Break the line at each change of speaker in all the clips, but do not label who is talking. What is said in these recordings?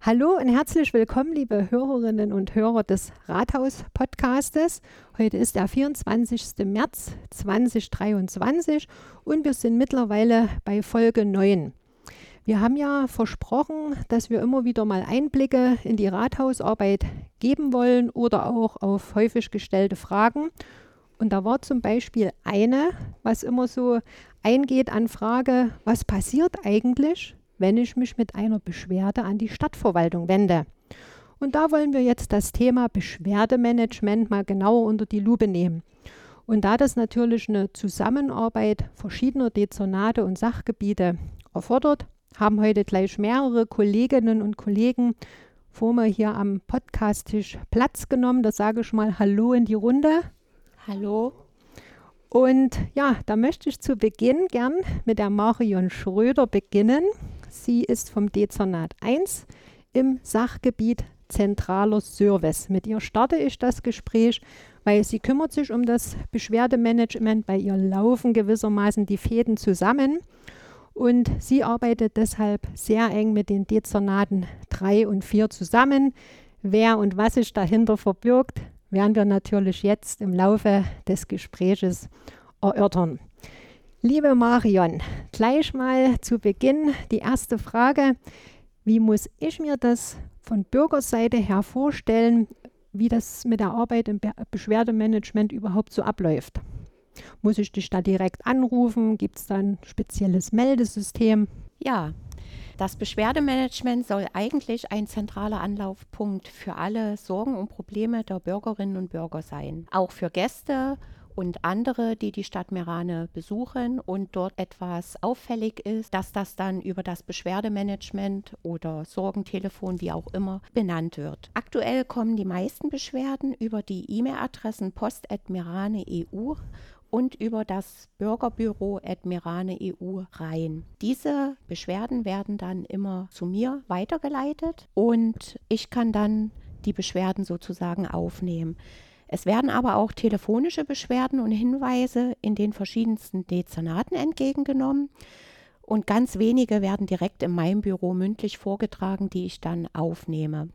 Hallo und herzlich willkommen, liebe Hörerinnen und Hörer des Rathaus-Podcastes. Heute ist der 24. März 2023 und wir sind mittlerweile bei Folge 9. Wir haben ja versprochen, dass wir immer wieder mal Einblicke in die Rathausarbeit geben wollen oder auch auf häufig gestellte Fragen. Und da war zum Beispiel eine, was immer so eingeht an Frage, was passiert eigentlich, wenn ich mich mit einer Beschwerde an die Stadtverwaltung wende. Und da wollen wir jetzt das Thema Beschwerdemanagement mal genauer unter die Lupe nehmen. Und da das natürlich eine Zusammenarbeit verschiedener Dezernate und Sachgebiete erfordert, haben heute gleich mehrere Kolleginnen und Kollegen vor mir hier am Podcasttisch Platz genommen. Da sage ich mal Hallo in die Runde.
Hallo.
Und ja, da möchte ich zu Beginn gern mit der Marion Schröder beginnen. Sie ist vom Dezernat 1 im Sachgebiet zentraler Service. Mit ihr starte ich das Gespräch, weil sie kümmert sich um das Beschwerdemanagement. Bei ihr laufen gewissermaßen die Fäden zusammen. Und sie arbeitet deshalb sehr eng mit den Dezernaten 3 und 4 zusammen. Wer und was sich dahinter verbirgt, werden wir natürlich jetzt im Laufe des Gespräches erörtern. Liebe Marion, gleich mal zu Beginn die erste Frage. Wie muss ich mir das von Bürgerseite her vorstellen, wie das mit der Arbeit im Be Beschwerdemanagement überhaupt so abläuft? Muss ich dich da direkt anrufen? Gibt es da ein spezielles Meldesystem?
Ja, das Beschwerdemanagement soll eigentlich ein zentraler Anlaufpunkt für alle Sorgen und Probleme der Bürgerinnen und Bürger sein. Auch für Gäste und andere, die die Stadt Merane besuchen und dort etwas auffällig ist, dass das dann über das Beschwerdemanagement oder Sorgentelefon, wie auch immer, benannt wird. Aktuell kommen die meisten Beschwerden über die E-Mail-Adressen post.merane.eu und über das Bürgerbüro Admirane EU rein. Diese Beschwerden werden dann immer zu mir weitergeleitet und ich kann dann die Beschwerden sozusagen aufnehmen. Es werden aber auch telefonische Beschwerden und Hinweise in den verschiedensten Dezernaten entgegengenommen. Und ganz wenige werden direkt in meinem Büro mündlich vorgetragen, die ich dann aufnehme.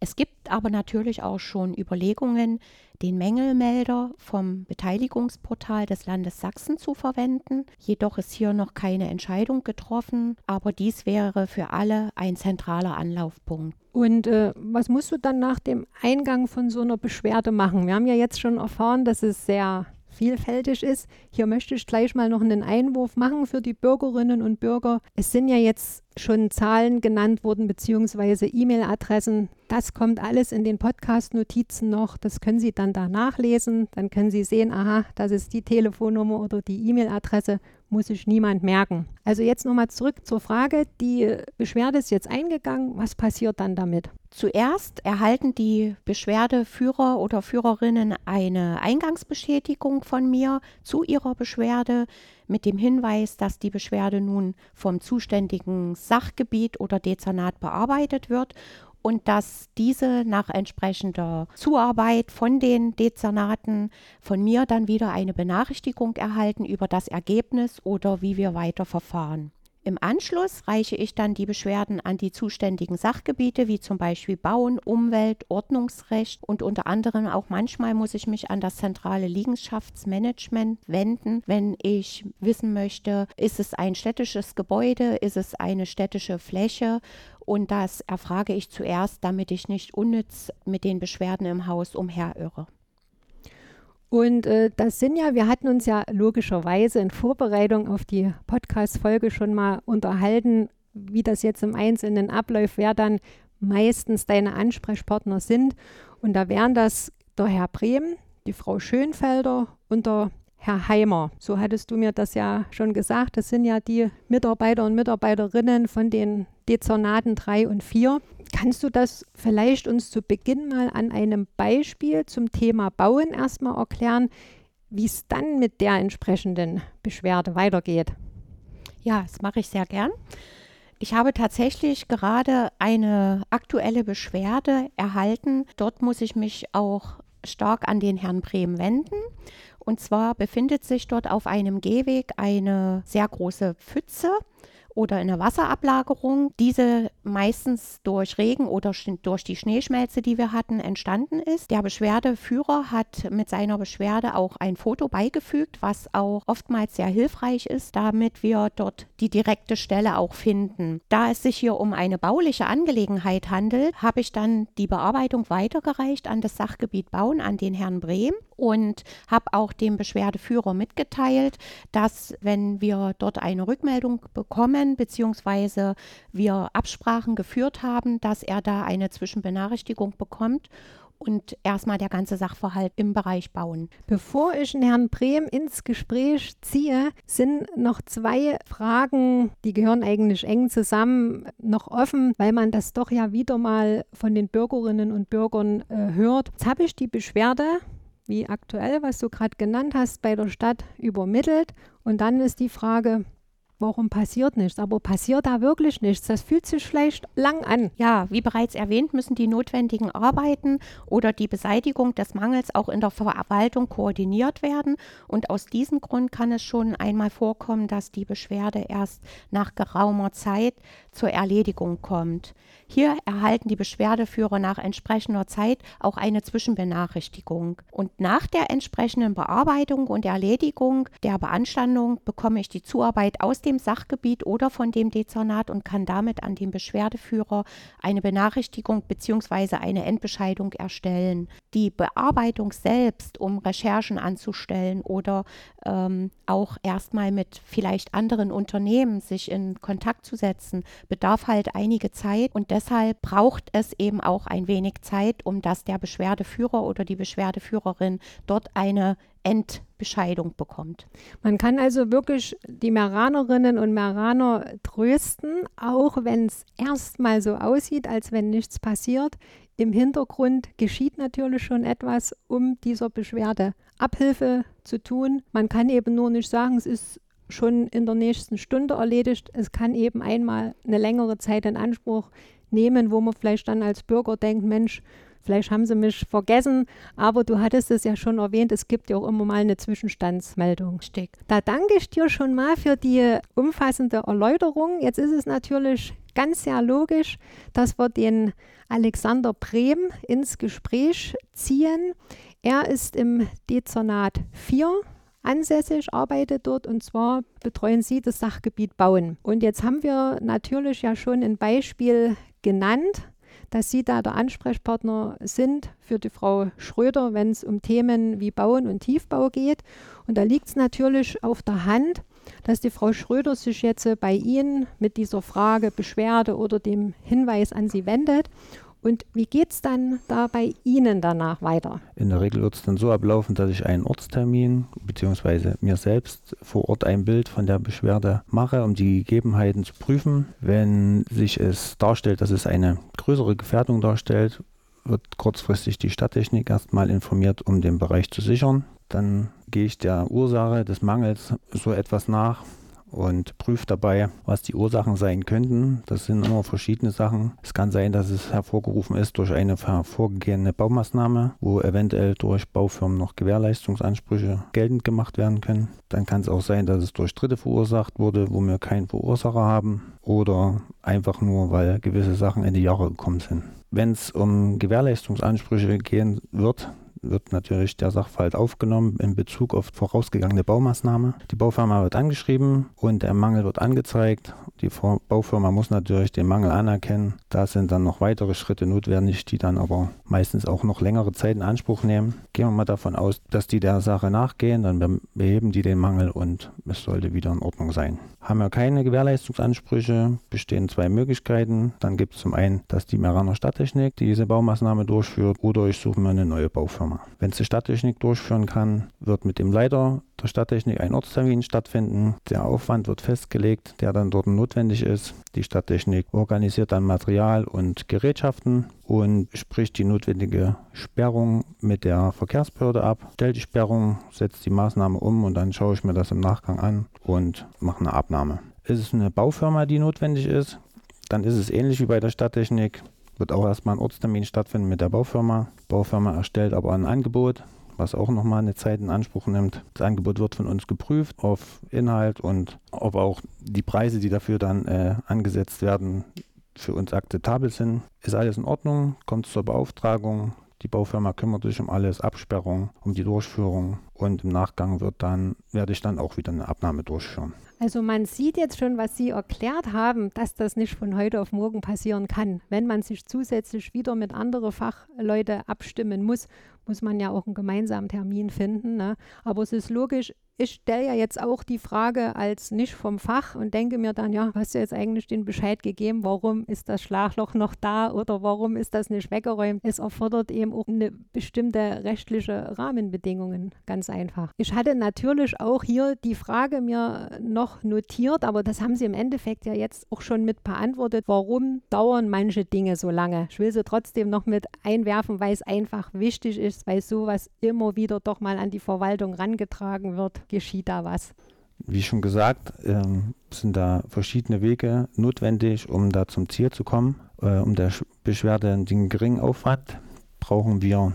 Es gibt aber natürlich auch schon Überlegungen, den Mängelmelder vom Beteiligungsportal des Landes Sachsen zu verwenden. Jedoch ist hier noch keine Entscheidung getroffen, aber dies wäre für alle ein zentraler Anlaufpunkt.
Und äh, was musst du dann nach dem Eingang von so einer Beschwerde machen? Wir haben ja jetzt schon erfahren, dass es sehr vielfältig ist. Hier möchte ich gleich mal noch einen Einwurf machen für die Bürgerinnen und Bürger. Es sind ja jetzt schon Zahlen genannt worden, beziehungsweise E-Mail-Adressen. Das kommt alles in den Podcast-Notizen noch. Das können Sie dann da nachlesen. Dann können Sie sehen, aha, das ist die Telefonnummer oder die E-Mail-Adresse muss sich niemand merken. Also jetzt nochmal zurück zur Frage, die Beschwerde ist jetzt eingegangen, was passiert dann damit?
Zuerst erhalten die Beschwerdeführer oder Führerinnen eine Eingangsbestätigung von mir zu ihrer Beschwerde mit dem Hinweis, dass die Beschwerde nun vom zuständigen Sachgebiet oder Dezernat bearbeitet wird und dass diese nach entsprechender Zuarbeit von den Dezernaten von mir dann wieder eine Benachrichtigung erhalten über das Ergebnis oder wie wir weiter verfahren. Im Anschluss reiche ich dann die Beschwerden an die zuständigen Sachgebiete, wie zum Beispiel Bauen, Umwelt, Ordnungsrecht und unter anderem auch manchmal muss ich mich an das zentrale Liegenschaftsmanagement wenden, wenn ich wissen möchte, ist es ein städtisches Gebäude, ist es eine städtische Fläche und das erfrage ich zuerst, damit ich nicht unnütz mit den Beschwerden im Haus umherirre.
Und äh, das sind ja, wir hatten uns ja logischerweise in Vorbereitung auf die Podcast-Folge schon mal unterhalten, wie das jetzt im Einzelnen abläuft, wer dann meistens deine Ansprechpartner sind. Und da wären das der Herr Brehm, die Frau Schönfelder und der Herr Heimer. So hattest du mir das ja schon gesagt. Das sind ja die Mitarbeiter und Mitarbeiterinnen von den Dezernaten 3 und 4. Kannst du das vielleicht uns zu Beginn mal an einem Beispiel zum Thema Bauen erstmal erklären, wie es dann mit der entsprechenden Beschwerde weitergeht?
Ja, das mache ich sehr gern. Ich habe tatsächlich gerade eine aktuelle Beschwerde erhalten. Dort muss ich mich auch stark an den Herrn Brehm wenden. Und zwar befindet sich dort auf einem Gehweg eine sehr große Pfütze oder eine Wasserablagerung, diese meistens durch Regen oder durch die Schneeschmelze, die wir hatten, entstanden ist. Der Beschwerdeführer hat mit seiner Beschwerde auch ein Foto beigefügt, was auch oftmals sehr hilfreich ist, damit wir dort die direkte Stelle auch finden. Da es sich hier um eine bauliche Angelegenheit handelt, habe ich dann die Bearbeitung weitergereicht an das Sachgebiet Bauen, an den Herrn Brehm und habe auch dem Beschwerdeführer mitgeteilt, dass wenn wir dort eine Rückmeldung bekommen, beziehungsweise wir Absprachen geführt haben, dass er da eine Zwischenbenachrichtigung bekommt und erstmal der ganze Sachverhalt im Bereich Bauen.
Bevor ich Herrn Brehm ins Gespräch ziehe, sind noch zwei Fragen, die gehören eigentlich eng zusammen, noch offen, weil man das doch ja wieder mal von den Bürgerinnen und Bürgern äh, hört. Jetzt habe ich die Beschwerde wie aktuell, was du gerade genannt hast, bei der Stadt übermittelt. Und dann ist die Frage, warum passiert nichts? Aber passiert da wirklich nichts? Das fühlt sich vielleicht lang an.
Ja, wie bereits erwähnt, müssen die notwendigen Arbeiten oder die Beseitigung des Mangels auch in der Verwaltung koordiniert werden. Und aus diesem Grund kann es schon einmal vorkommen, dass die Beschwerde erst nach geraumer Zeit zur Erledigung kommt. Hier erhalten die Beschwerdeführer nach entsprechender Zeit auch eine Zwischenbenachrichtigung. Und nach der entsprechenden Bearbeitung und Erledigung der Beanstandung bekomme ich die Zuarbeit aus dem Sachgebiet oder von dem Dezernat und kann damit an den Beschwerdeführer eine Benachrichtigung bzw. eine Endbescheidung erstellen. Die Bearbeitung selbst, um Recherchen anzustellen oder ähm, auch erstmal mit vielleicht anderen Unternehmen sich in Kontakt zu setzen, bedarf halt einige Zeit und deshalb braucht es eben auch ein wenig Zeit, um dass der Beschwerdeführer oder die Beschwerdeführerin dort eine Endbescheidung bekommt.
Man kann also wirklich die Meranerinnen und Meraner trösten, auch wenn es erstmal so aussieht, als wenn nichts passiert. Im Hintergrund geschieht natürlich schon etwas, um dieser Beschwerde Abhilfe zu tun. Man kann eben nur nicht sagen, es ist schon in der nächsten Stunde erledigt. Es kann eben einmal eine längere Zeit in Anspruch nehmen, wo man vielleicht dann als Bürger denkt, Mensch, vielleicht haben sie mich vergessen, aber du hattest es ja schon erwähnt, es gibt ja auch immer mal eine Zwischenstandsmeldung.
Stick.
Da danke ich dir schon mal für die umfassende Erläuterung. Jetzt ist es natürlich ganz sehr logisch, dass wir den Alexander Brehm ins Gespräch ziehen. Er ist im Dezernat 4 ansässig, arbeitet dort und zwar betreuen sie das Sachgebiet Bauen. Und jetzt haben wir natürlich ja schon ein Beispiel genannt, dass Sie da der Ansprechpartner sind für die Frau Schröder, wenn es um Themen wie Bauen und Tiefbau geht. Und da liegt es natürlich auf der Hand, dass die Frau Schröder sich jetzt bei Ihnen mit dieser Frage, Beschwerde oder dem Hinweis an Sie wendet und wie geht es dann da bei Ihnen danach weiter?
In der Regel wird es dann so ablaufen, dass ich einen Ortstermin bzw. mir selbst vor Ort ein Bild von der Beschwerde mache, um die Gegebenheiten zu prüfen. Wenn sich es darstellt, dass es eine größere Gefährdung darstellt, wird kurzfristig die Stadttechnik erstmal informiert, um den Bereich zu sichern. Dann gehe ich der Ursache des Mangels so etwas nach, und prüft dabei, was die Ursachen sein könnten. Das sind immer verschiedene Sachen. Es kann sein, dass es hervorgerufen ist durch eine hervorgegangene Baumaßnahme, wo eventuell durch Baufirmen noch Gewährleistungsansprüche geltend gemacht werden können. Dann kann es auch sein, dass es durch Dritte verursacht wurde, wo wir keinen Verursacher haben oder einfach nur, weil gewisse Sachen in die Jahre gekommen sind. Wenn es um Gewährleistungsansprüche gehen wird, wird natürlich der Sachverhalt aufgenommen in Bezug auf vorausgegangene Baumaßnahme. Die Baufirma wird angeschrieben und der Mangel wird angezeigt. Die Baufirma muss natürlich den Mangel anerkennen. Da sind dann noch weitere Schritte notwendig, die dann aber meistens auch noch längere Zeit in Anspruch nehmen. Gehen wir mal davon aus, dass die der Sache nachgehen, dann beheben die den Mangel und es sollte wieder in Ordnung sein. Haben wir keine Gewährleistungsansprüche, bestehen zwei Möglichkeiten. Dann gibt es zum einen, dass die Meraner Stadttechnik diese Baumaßnahme durchführt oder ich suche mir eine neue Baufirma. Wenn es die Stadttechnik durchführen kann, wird mit dem Leiter der Stadttechnik ein Ortstermin stattfinden. Der Aufwand wird festgelegt, der dann dort notwendig ist. Die Stadttechnik organisiert dann Material und Gerätschaften und spricht die notwendige Sperrung mit der Verkehrsbehörde ab, stellt die Sperrung, setzt die Maßnahme um und dann schaue ich mir das im Nachgang an und mache eine Abnahme. Ist es eine Baufirma, die notwendig ist, dann ist es ähnlich wie bei der Stadttechnik. Wird auch erstmal ein Ortstermin stattfinden mit der Baufirma. Baufirma erstellt aber ein Angebot, was auch nochmal eine Zeit in Anspruch nimmt. Das Angebot wird von uns geprüft auf Inhalt und ob auch die Preise, die dafür dann äh, angesetzt werden, für uns akzeptabel sind. Ist alles in Ordnung, kommt zur Beauftragung. Die Baufirma kümmert sich um alles, Absperrung, um die Durchführung und im Nachgang wird dann, werde ich dann auch wieder eine Abnahme durchführen.
Also man sieht jetzt schon, was Sie erklärt haben, dass das nicht von heute auf morgen passieren kann. Wenn man sich zusätzlich wieder mit anderen Fachleuten abstimmen muss, muss man ja auch einen gemeinsamen Termin finden. Ne? Aber es ist logisch, ich stelle ja jetzt auch die Frage als nicht vom Fach und denke mir dann, ja, hast du jetzt eigentlich den Bescheid gegeben, warum ist das Schlagloch noch da oder warum ist das nicht weggeräumt? Es erfordert eben auch eine bestimmte rechtliche Rahmenbedingungen, ganz einfach. Ich hatte natürlich auch hier die Frage mir noch notiert, aber das haben Sie im Endeffekt ja jetzt auch schon mit beantwortet, warum dauern manche Dinge so lange. Ich will sie trotzdem noch mit einwerfen, weil es einfach wichtig ist, weil sowas immer wieder doch mal an die Verwaltung rangetragen wird geschieht da was?
Wie schon gesagt, ähm, sind da verschiedene Wege notwendig, um da zum Ziel zu kommen. Äh, um der Beschwerde den geringen Aufwand brauchen wir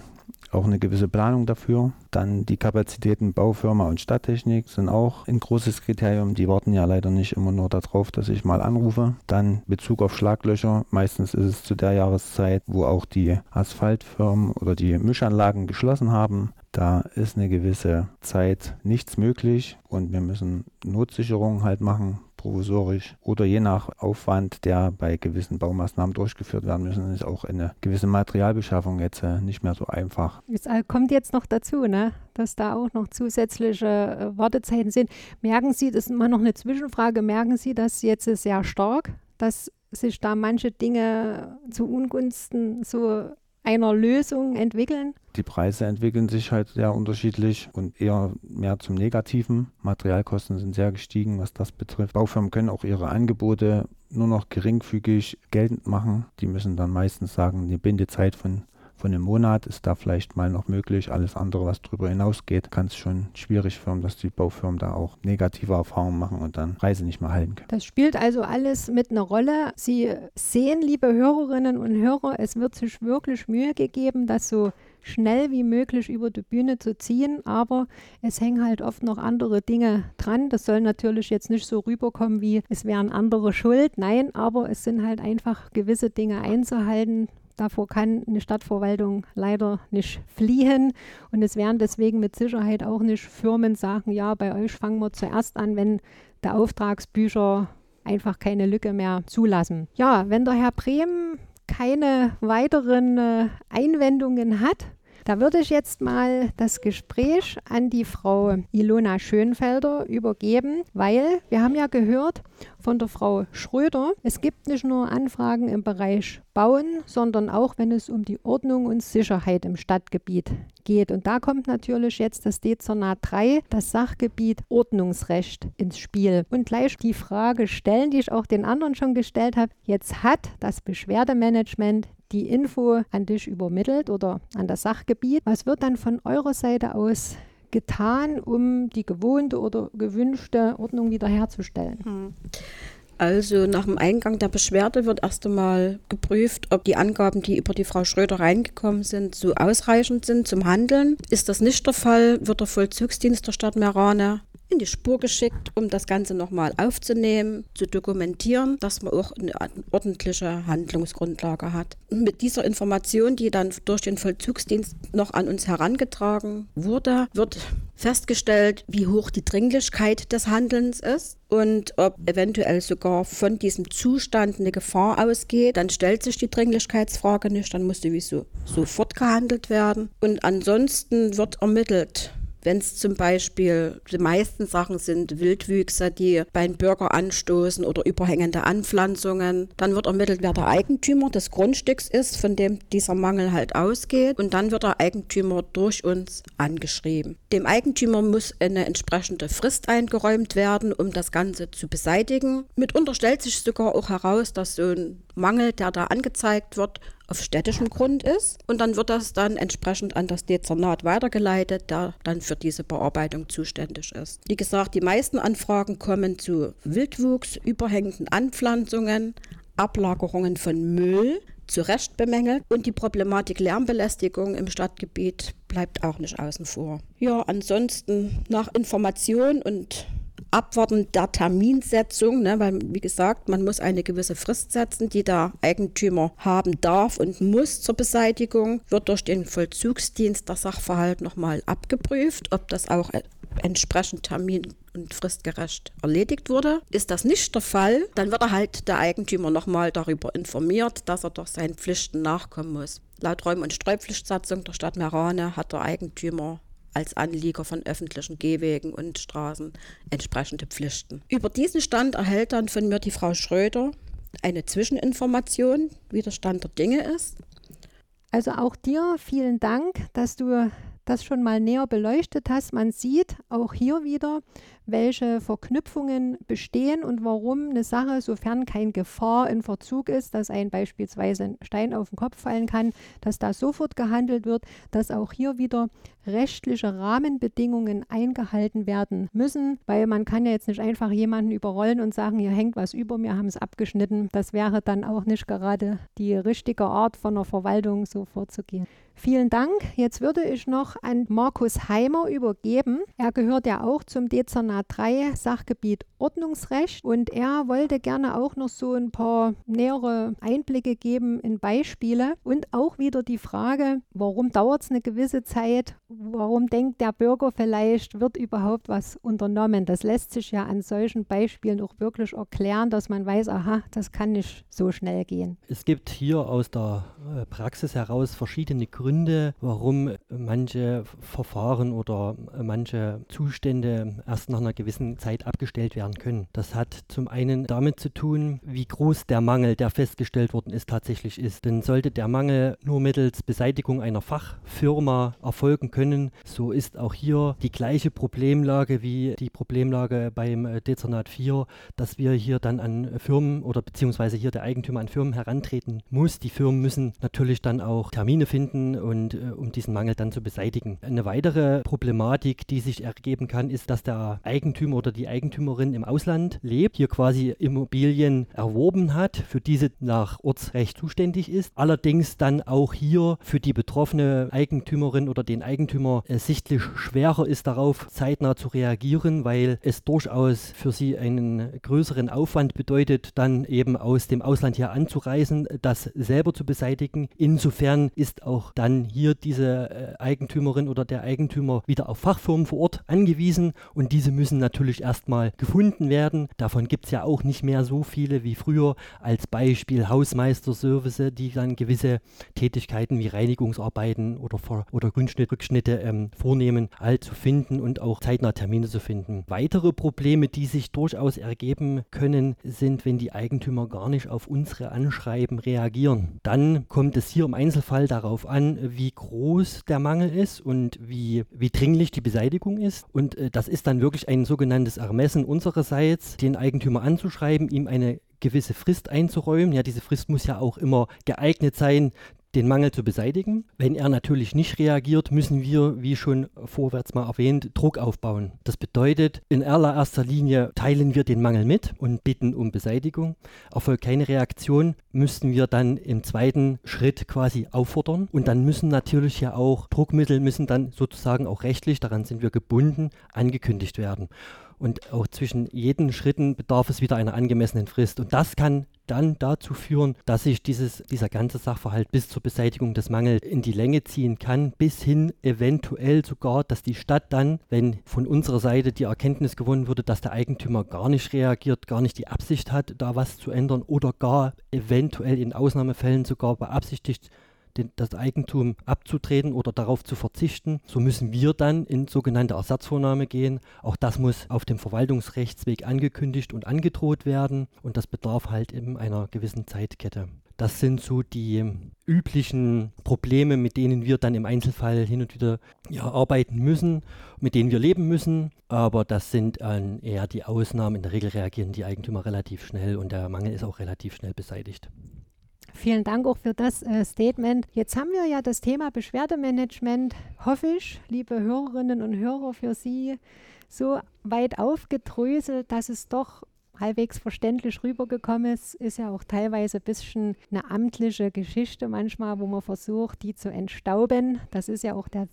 auch eine gewisse Planung dafür. Dann die Kapazitäten Baufirma und Stadttechnik sind auch ein großes Kriterium. Die warten ja leider nicht immer nur darauf, dass ich mal anrufe. Dann Bezug auf Schlaglöcher. Meistens ist es zu der Jahreszeit, wo auch die Asphaltfirmen oder die Mischanlagen geschlossen haben. Da ist eine gewisse Zeit nichts möglich und wir müssen Notsicherungen halt machen, provisorisch oder je nach Aufwand, der bei gewissen Baumaßnahmen durchgeführt werden müssen, ist auch eine gewisse Materialbeschaffung jetzt äh, nicht mehr so einfach.
Es kommt jetzt noch dazu, ne? dass da auch noch zusätzliche äh, Wartezeiten sind. Merken Sie, das ist immer noch eine Zwischenfrage, merken Sie das jetzt sehr stark, dass sich da manche Dinge zu Ungunsten so einer Lösung entwickeln?
Die Preise entwickeln sich halt sehr unterschiedlich und eher mehr zum Negativen. Materialkosten sind sehr gestiegen, was das betrifft. Baufirmen können auch ihre Angebote nur noch geringfügig geltend machen. Die müssen dann meistens sagen, eine Bindezeit von von einem Monat ist da vielleicht mal noch möglich. Alles andere, was darüber hinausgeht, kann es schon schwierig werden, dass die Baufirmen da auch negative Erfahrungen machen und dann Preise nicht mehr halten können.
Das spielt also alles mit einer Rolle. Sie sehen, liebe Hörerinnen und Hörer, es wird sich wirklich Mühe gegeben, das so schnell wie möglich über die Bühne zu ziehen, aber es hängen halt oft noch andere Dinge dran. Das soll natürlich jetzt nicht so rüberkommen wie es wären andere schuld. Nein, aber es sind halt einfach gewisse Dinge einzuhalten, Davor kann eine Stadtverwaltung leider nicht fliehen. Und es werden deswegen mit Sicherheit auch nicht Firmen sagen, ja, bei euch fangen wir zuerst an, wenn der Auftragsbücher einfach keine Lücke mehr zulassen. Ja, wenn der Herr Brehm keine weiteren äh, Einwendungen hat, da würde ich jetzt mal das Gespräch an die Frau Ilona Schönfelder übergeben, weil wir haben ja gehört von der Frau Schröder, es gibt nicht nur Anfragen im Bereich Bauen, sondern auch wenn es um die Ordnung und Sicherheit im Stadtgebiet geht. Und da kommt natürlich jetzt das Dezernat 3, das Sachgebiet Ordnungsrecht ins Spiel. Und gleich die Frage stellen, die ich auch den anderen schon gestellt habe. Jetzt hat das Beschwerdemanagement die Info an dich übermittelt oder an das Sachgebiet. Was wird dann von eurer Seite aus getan, um die gewohnte oder gewünschte Ordnung wiederherzustellen? Hm.
Also nach dem Eingang der Beschwerde wird erst einmal geprüft, ob die Angaben, die über die Frau Schröder reingekommen sind, so ausreichend sind zum Handeln. Ist das nicht der Fall, wird der Vollzugsdienst der Stadt Merane in die Spur geschickt, um das Ganze nochmal aufzunehmen, zu dokumentieren, dass man auch eine ordentliche Handlungsgrundlage hat. Mit dieser Information, die dann durch den Vollzugsdienst noch an uns herangetragen wurde, wird festgestellt, wie hoch die Dringlichkeit des Handelns ist und ob eventuell sogar von diesem Zustand eine Gefahr ausgeht. Dann stellt sich die Dringlichkeitsfrage nicht, dann muss sowieso sofort gehandelt werden. Und ansonsten wird ermittelt, wenn es zum Beispiel, die meisten Sachen sind Wildwüchse, die beim Bürger anstoßen oder überhängende Anpflanzungen, dann wird ermittelt, wer der Eigentümer des Grundstücks ist, von dem dieser Mangel halt ausgeht. Und dann wird der Eigentümer durch uns angeschrieben. Dem Eigentümer muss eine entsprechende Frist eingeräumt werden, um das Ganze zu beseitigen. Mitunter stellt sich sogar auch heraus, dass so ein Mangel, der da angezeigt wird, auf städtischem Grund ist. Und dann wird das dann entsprechend an das Dezernat weitergeleitet, der dann für diese Bearbeitung zuständig ist. Wie gesagt, die meisten Anfragen kommen zu Wildwuchs, überhängenden Anpflanzungen, Ablagerungen von Müll, zu Recht bemängelt. Und die Problematik Lärmbelästigung im Stadtgebiet bleibt auch nicht außen vor. Ja, ansonsten nach Information und Abwarten der Terminsetzung, ne, weil wie gesagt, man muss eine gewisse Frist setzen, die der Eigentümer haben darf und muss zur Beseitigung, wird durch den Vollzugsdienst der Sachverhalt nochmal abgeprüft, ob das auch entsprechend termin- und fristgerecht erledigt wurde. Ist das nicht der Fall, dann wird er halt der Eigentümer nochmal darüber informiert, dass er doch seinen Pflichten nachkommen muss. Laut Räum- und Streupflichtsatzung der Stadt Merane hat der Eigentümer als Anlieger von öffentlichen Gehwegen und Straßen entsprechende Pflichten. Über diesen Stand erhält dann von mir die Frau Schröder eine Zwischeninformation, wie der Stand der Dinge ist.
Also auch dir vielen Dank, dass du das schon mal näher beleuchtet hast. Man sieht auch hier wieder, welche Verknüpfungen bestehen und warum eine Sache, sofern kein Gefahr in Verzug ist, dass ein beispielsweise ein Stein auf den Kopf fallen kann, dass da sofort gehandelt wird, dass auch hier wieder rechtliche Rahmenbedingungen eingehalten werden müssen, weil man kann ja jetzt nicht einfach jemanden überrollen und sagen, hier hängt was über mir, haben es abgeschnitten. Das wäre dann auch nicht gerade die richtige Art von der Verwaltung so vorzugehen. Vielen Dank. Jetzt würde ich noch an Markus Heimer übergeben. Er gehört ja auch zum Dezernat 3 Sachgebiet Ordnungsrecht und er wollte gerne auch noch so ein paar nähere Einblicke geben in Beispiele und auch wieder die Frage, warum dauert es eine gewisse Zeit? Warum denkt der Bürger vielleicht, wird überhaupt was unternommen? Das lässt sich ja an solchen Beispielen auch wirklich erklären, dass man weiß, aha, das kann nicht so schnell gehen.
Es gibt hier aus der äh, Praxis heraus verschiedene Gründe, Gründe, warum manche Verfahren oder manche Zustände erst nach einer gewissen Zeit abgestellt werden können. Das hat zum einen damit zu tun, wie groß der Mangel, der festgestellt worden ist, tatsächlich ist. Denn sollte der Mangel nur mittels Beseitigung einer Fachfirma erfolgen können, so ist auch hier die gleiche Problemlage wie die Problemlage beim Dezernat 4, dass wir hier dann an Firmen oder beziehungsweise hier der Eigentümer an Firmen herantreten muss. Die Firmen müssen natürlich dann auch Termine finden, und äh, um diesen Mangel dann zu beseitigen. Eine weitere Problematik, die sich ergeben kann, ist, dass der Eigentümer oder die Eigentümerin im Ausland lebt, hier quasi Immobilien erworben hat, für diese nach Ortsrecht zuständig ist, allerdings dann auch hier für die betroffene Eigentümerin oder den Eigentümer äh, sichtlich schwerer ist, darauf zeitnah zu reagieren, weil es durchaus für sie einen größeren Aufwand bedeutet, dann eben aus dem Ausland hier anzureisen, das selber zu beseitigen. Insofern ist auch da dann hier diese äh, Eigentümerin oder der Eigentümer wieder auf Fachfirmen vor Ort angewiesen und diese müssen natürlich erstmal gefunden werden. Davon gibt es ja auch nicht mehr so viele wie früher. Als Beispiel Hausmeisterservice, die dann gewisse Tätigkeiten wie Reinigungsarbeiten oder, oder Grünschnitt, Rückschnitte ähm, vornehmen, halt zu finden und auch zeitnah Termine zu finden. Weitere Probleme, die sich durchaus ergeben können, sind, wenn die Eigentümer gar nicht auf unsere Anschreiben reagieren. Dann kommt es hier im Einzelfall darauf an, wie groß der Mangel ist und wie, wie dringlich die Beseitigung ist. Und äh, das ist dann wirklich ein sogenanntes Ermessen unsererseits, den Eigentümer anzuschreiben, ihm eine gewisse Frist einzuräumen. Ja, diese Frist muss ja auch immer geeignet sein, den Mangel zu beseitigen. Wenn er natürlich nicht reagiert, müssen wir, wie schon vorwärts mal erwähnt, Druck aufbauen. Das bedeutet, in allererster Linie teilen wir den Mangel mit und bitten um Beseitigung. Erfolgt keine Reaktion, müssten wir dann im zweiten Schritt quasi auffordern. Und dann müssen natürlich ja auch Druckmittel, müssen dann sozusagen auch rechtlich, daran sind wir gebunden, angekündigt werden. Und auch zwischen jeden Schritten bedarf es wieder einer angemessenen Frist. Und das kann dann dazu führen, dass sich dieses, dieser ganze Sachverhalt bis zur Beseitigung des Mangels in die Länge ziehen kann, bis hin eventuell sogar, dass die Stadt dann, wenn von unserer Seite die Erkenntnis gewonnen würde, dass der Eigentümer gar nicht reagiert, gar nicht die Absicht hat, da was zu ändern oder gar eventuell in Ausnahmefällen sogar beabsichtigt, den, das Eigentum abzutreten oder darauf zu verzichten. So müssen wir dann in sogenannte Ersatzvornahme gehen. Auch das muss auf dem Verwaltungsrechtsweg angekündigt und angedroht werden und das bedarf halt eben einer gewissen Zeitkette. Das sind so die üblichen Probleme, mit denen wir dann im Einzelfall hin und wieder ja, arbeiten müssen, mit denen wir leben müssen. Aber das sind äh, eher die Ausnahmen. In der Regel reagieren die Eigentümer relativ schnell und der Mangel ist auch relativ schnell beseitigt.
Vielen Dank auch für das äh, Statement. Jetzt haben wir ja das Thema Beschwerdemanagement, hoffe ich, liebe Hörerinnen und Hörer, für Sie so weit aufgedröselt, dass es doch halbwegs verständlich rübergekommen ist, ist ja auch teilweise ein bisschen eine amtliche Geschichte manchmal, wo man versucht, die zu entstauben. Das ist ja auch der,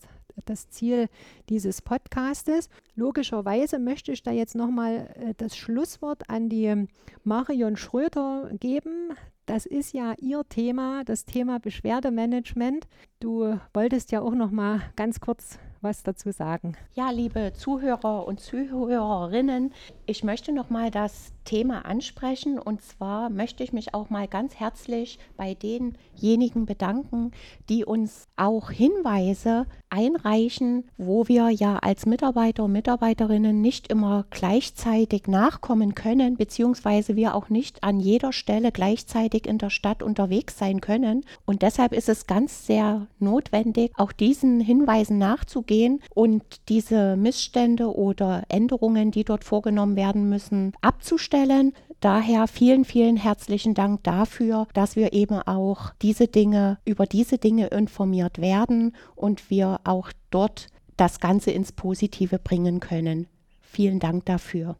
das Ziel dieses Podcastes. Logischerweise möchte ich da jetzt nochmal äh, das Schlusswort an die Marion Schröter geben. Das ist ja Ihr Thema, das Thema Beschwerdemanagement. Du wolltest ja auch noch mal ganz kurz was dazu sagen.
Ja, liebe Zuhörer und Zuhörerinnen, ich möchte noch mal das Thema ansprechen und zwar möchte ich mich auch mal ganz herzlich bei denjenigen bedanken, die uns auch Hinweise einreichen, wo wir ja als Mitarbeiter und Mitarbeiterinnen nicht immer gleichzeitig nachkommen können, beziehungsweise wir auch nicht an jeder Stelle gleichzeitig in der Stadt unterwegs sein können. Und deshalb ist es ganz sehr notwendig, auch diesen Hinweisen nachzugehen und diese Missstände oder Änderungen, die dort vorgenommen werden müssen, abzustellen. Daher vielen, vielen herzlichen Dank dafür, dass wir eben auch diese Dinge, über diese Dinge informiert werden und wir auch dort das Ganze ins Positive bringen können. Vielen Dank dafür.